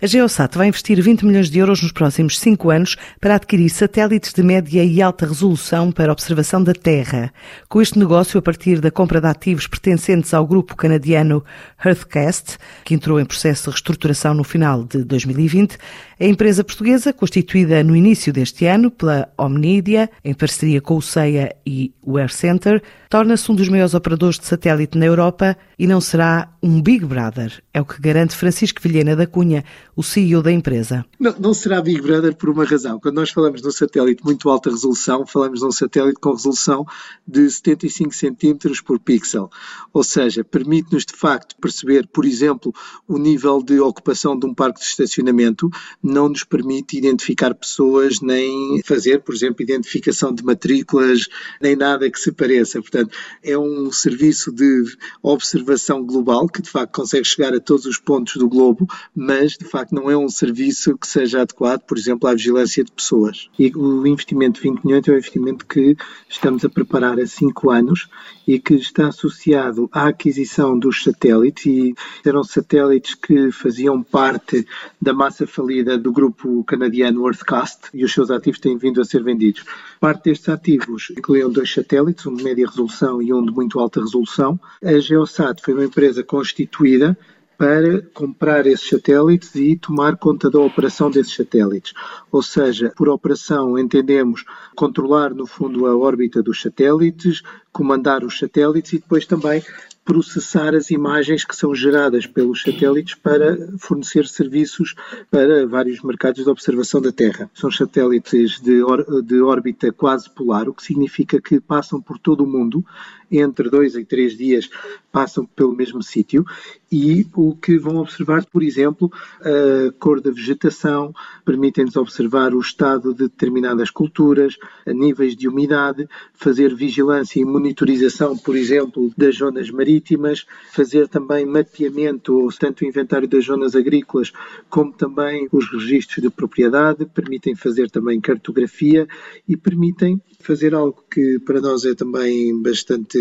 A Geosat vai investir 20 milhões de euros nos próximos cinco anos para adquirir satélites de média e alta resolução para observação da Terra. Com este negócio, a partir da compra de ativos pertencentes ao grupo canadiano Earthcast, que entrou em processo de reestruturação no final de 2020, a empresa portuguesa, constituída no início deste ano pela Omnidia, em parceria com o CEIA e o Air Center, torna-se um dos maiores operadores de satélite na Europa e não será um Big Brother. É o que garante Francisco Vilhena da Cunha, o CEO da empresa. Não, não, será Big Brother por uma razão. Quando nós falamos de um satélite muito alta resolução, falamos de um satélite com resolução de 75 centímetros por pixel. Ou seja, permite-nos de facto perceber, por exemplo, o nível de ocupação de um parque de estacionamento, não nos permite identificar pessoas nem fazer, por exemplo, identificação de matrículas, nem nada que se pareça. Portanto, é um serviço de observação global que de facto consegue chegar a todos os pontos do globo, mas de facto não é um serviço que seja adequado, por exemplo, à vigilância de pessoas. E o investimento de 20 milhões é um investimento que estamos a preparar há cinco anos e que está associado à aquisição dos satélites e eram satélites que faziam parte da massa falida do grupo canadiano Earthcast e os seus ativos têm vindo a ser vendidos. Parte destes ativos incluíam dois satélites, um de média resolução e um de muito alta resolução. A Geosat foi uma empresa constituída para comprar esses satélites e tomar conta da operação desses satélites. Ou seja, por operação entendemos controlar, no fundo, a órbita dos satélites, comandar os satélites e depois também processar as imagens que são geradas pelos satélites para fornecer serviços para vários mercados de observação da Terra. São satélites de, de órbita quase polar, o que significa que passam por todo o mundo, entre dois e três dias passam pelo mesmo sítio. E o que vão observar, por exemplo, a cor da vegetação, permitem-nos observar o estado de determinadas culturas, níveis de umidade, fazer vigilância e monitorização, por exemplo, das zonas marítimas, fazer também mapeamento, tanto o inventário das zonas agrícolas, como também os registros de propriedade, permitem fazer também cartografia e permitem fazer algo que para nós é também bastante,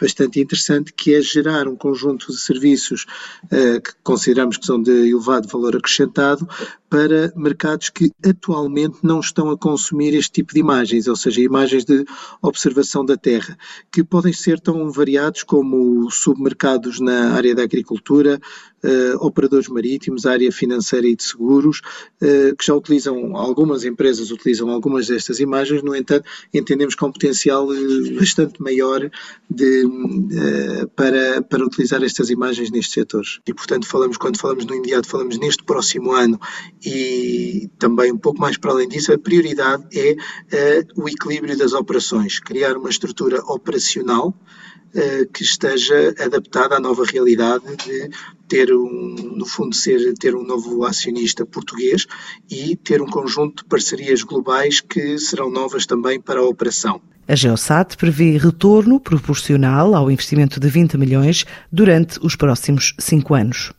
bastante interessante, que é gerar um conjunto de serviços uh, que consideramos que são de elevado valor acrescentado para mercados que atualmente não estão a consumir este tipo de imagens, ou seja, imagens de observação da Terra, que podem ser tão variados como submercados na área da agricultura, uh, operadores marítimos, área financeira e de seguros, uh, que já utilizam, algumas empresas utilizam algumas destas imagens, no entanto, entendemos que há um potencial eh, bastante maior de, uh, para, para utilizar estas imagens nestes setores. E, portanto, falamos, quando falamos no imediato, falamos neste próximo ano e também um pouco mais para além disso, a prioridade é uh, o equilíbrio das operações, criar uma estrutura operacional uh, que esteja adaptada à nova realidade de ter um, no fundo, ser, ter um novo acionista português e ter um conjunto de parcerias globais que serão novas também para a operação. A Geosat prevê retorno proporcional ao investimento de 20 milhões durante os próximos cinco anos.